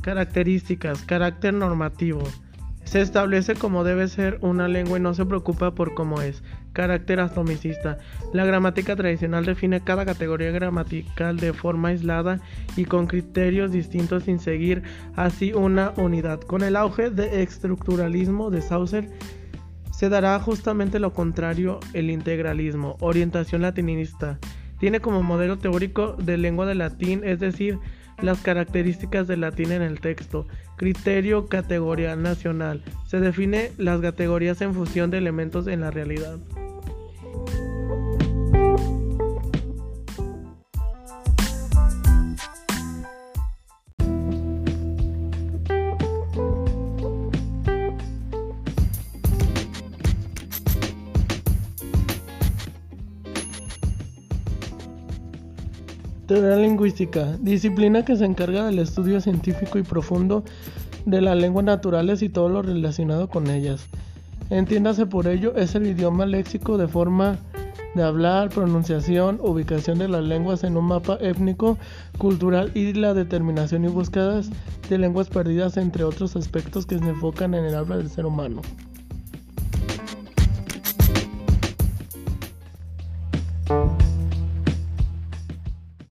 Características. Carácter normativo. Se establece cómo debe ser una lengua y no se preocupa por cómo es. Carácter atomicista. La gramática tradicional define cada categoría gramatical de forma aislada y con criterios distintos sin seguir así una unidad. Con el auge de estructuralismo de Saucer se dará justamente lo contrario, el integralismo, orientación latinista. Tiene como modelo teórico de lengua de latín, es decir, las características del latín en el texto. Criterio categoría nacional. Se define las categorías en función de elementos en la realidad. Teoría lingüística, disciplina que se encarga del estudio científico y profundo de las lenguas naturales y todo lo relacionado con ellas. Entiéndase por ello, es el idioma léxico de forma de hablar, pronunciación, ubicación de las lenguas en un mapa étnico, cultural y la determinación y búsquedas de lenguas perdidas, entre otros aspectos que se enfocan en el habla del ser humano.